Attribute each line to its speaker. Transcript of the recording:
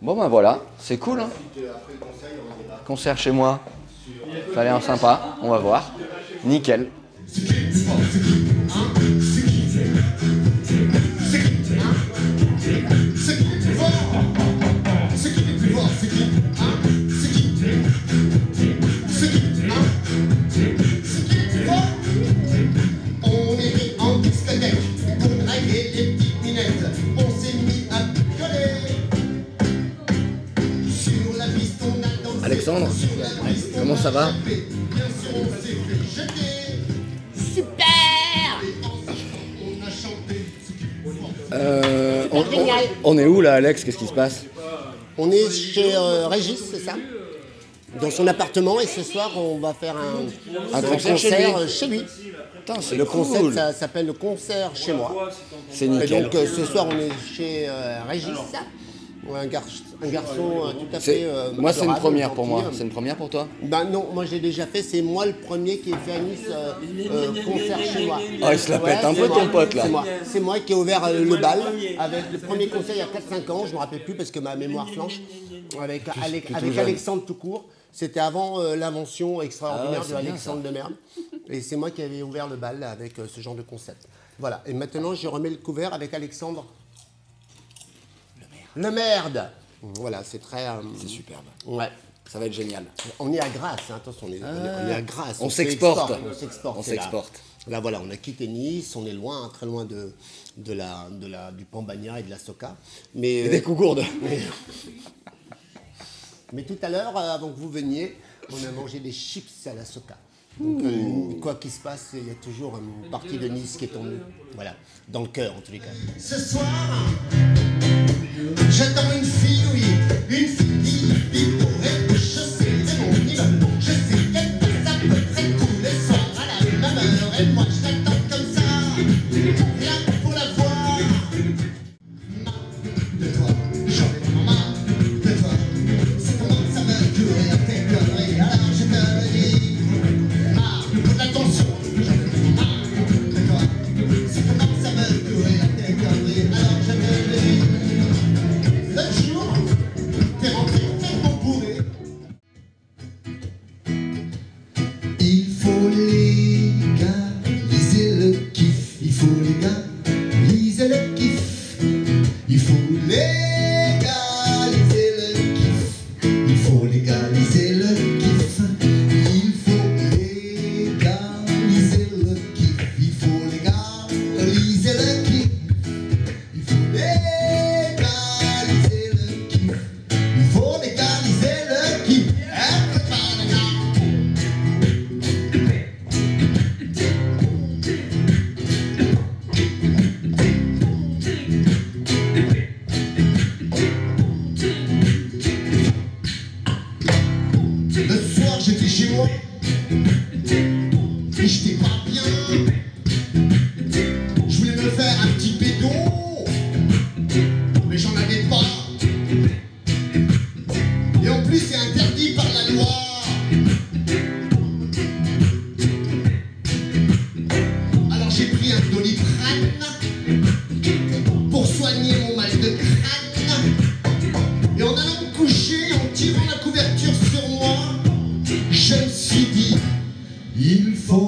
Speaker 1: Bon ben voilà, c'est cool. Hein Concert chez moi. Ça a l'air sympa, on va voir. Nickel. Alexandre, comment ça va.
Speaker 2: Super
Speaker 3: On a chanté.
Speaker 1: Euh, on, on- est où là Alex? Qu'est-ce qui se passe?
Speaker 2: On est chez euh, Régis, c'est ça? Dans son appartement et ce soir on va faire un,
Speaker 1: Un concert chez lui.
Speaker 2: chez lui.
Speaker 1: Putain, c'est
Speaker 2: Le
Speaker 1: cool.
Speaker 2: concept ça s'appelle le concert chez moi.
Speaker 1: C'est
Speaker 2: Et donc euh, ce soir on est chez euh, Régis. Un, gar- un garçon euh, tout à fait. euh,
Speaker 1: moi, c'est une première pour moi. C'est une première pour toi?
Speaker 2: Ben non, moi j'ai déjà fait, c'est moi le premier qui ai fait à Nice euh, euh, concert chez moi.
Speaker 1: Ah, il se la pète un peu, ton pote, là.
Speaker 2: C'est moi, qui ai ouvert euh, le bal avec le premier concert il y a 4-5 ans, je me rappelle plus parce que ma mémoire flanche, avec, avec
Speaker 1: jeune.
Speaker 2: Alexandre Toucourt. C'était avant euh, l'invention extraordinaire
Speaker 1: Ah ouais,
Speaker 2: de Alexandre de Merde. Et c'est moi qui avais ouvert le bal là, avec euh, ce genre de concept. Voilà, et maintenant je remets le couvert avec Alexandre. Le merde Voilà, c'est très. euh,
Speaker 1: C'est superbe.
Speaker 2: Ouais.
Speaker 1: Ça va être génial.
Speaker 2: On est à Grasse, hein, attention, on est, on est- on est à Grasse.
Speaker 1: On
Speaker 2: se
Speaker 1: s'exporte.
Speaker 2: exporte, On s'exporte.
Speaker 1: On
Speaker 2: c'est là.
Speaker 1: s'exporte.
Speaker 2: Là. voilà, on a quitté Nice, on est loin, hein, très loin de, de la, de la, du Pambagna et de la Soca. Mais,
Speaker 1: Et
Speaker 2: euh,
Speaker 1: des cougourdes.
Speaker 2: mais, mais tout à l'heure, euh, avant que vous veniez, on a mangé des chips à la Soca. Donc, euh, quoi qu'il se passe, il y a toujours une partie de Nice qui est en nous. Voilà, dans le cœur en tous les cas.
Speaker 3: Ce soir, believe. Et j'étais pas bien. Je voulais me faire un petit pédo. Mais j'en avais pas. Et en plus, c'est interdit par la loi. Alors j'ai pris un doliprane pour soigner mon mal de crâne. Et en allant me coucher, en tirant la couverture sur moi, je me suis dit, il faut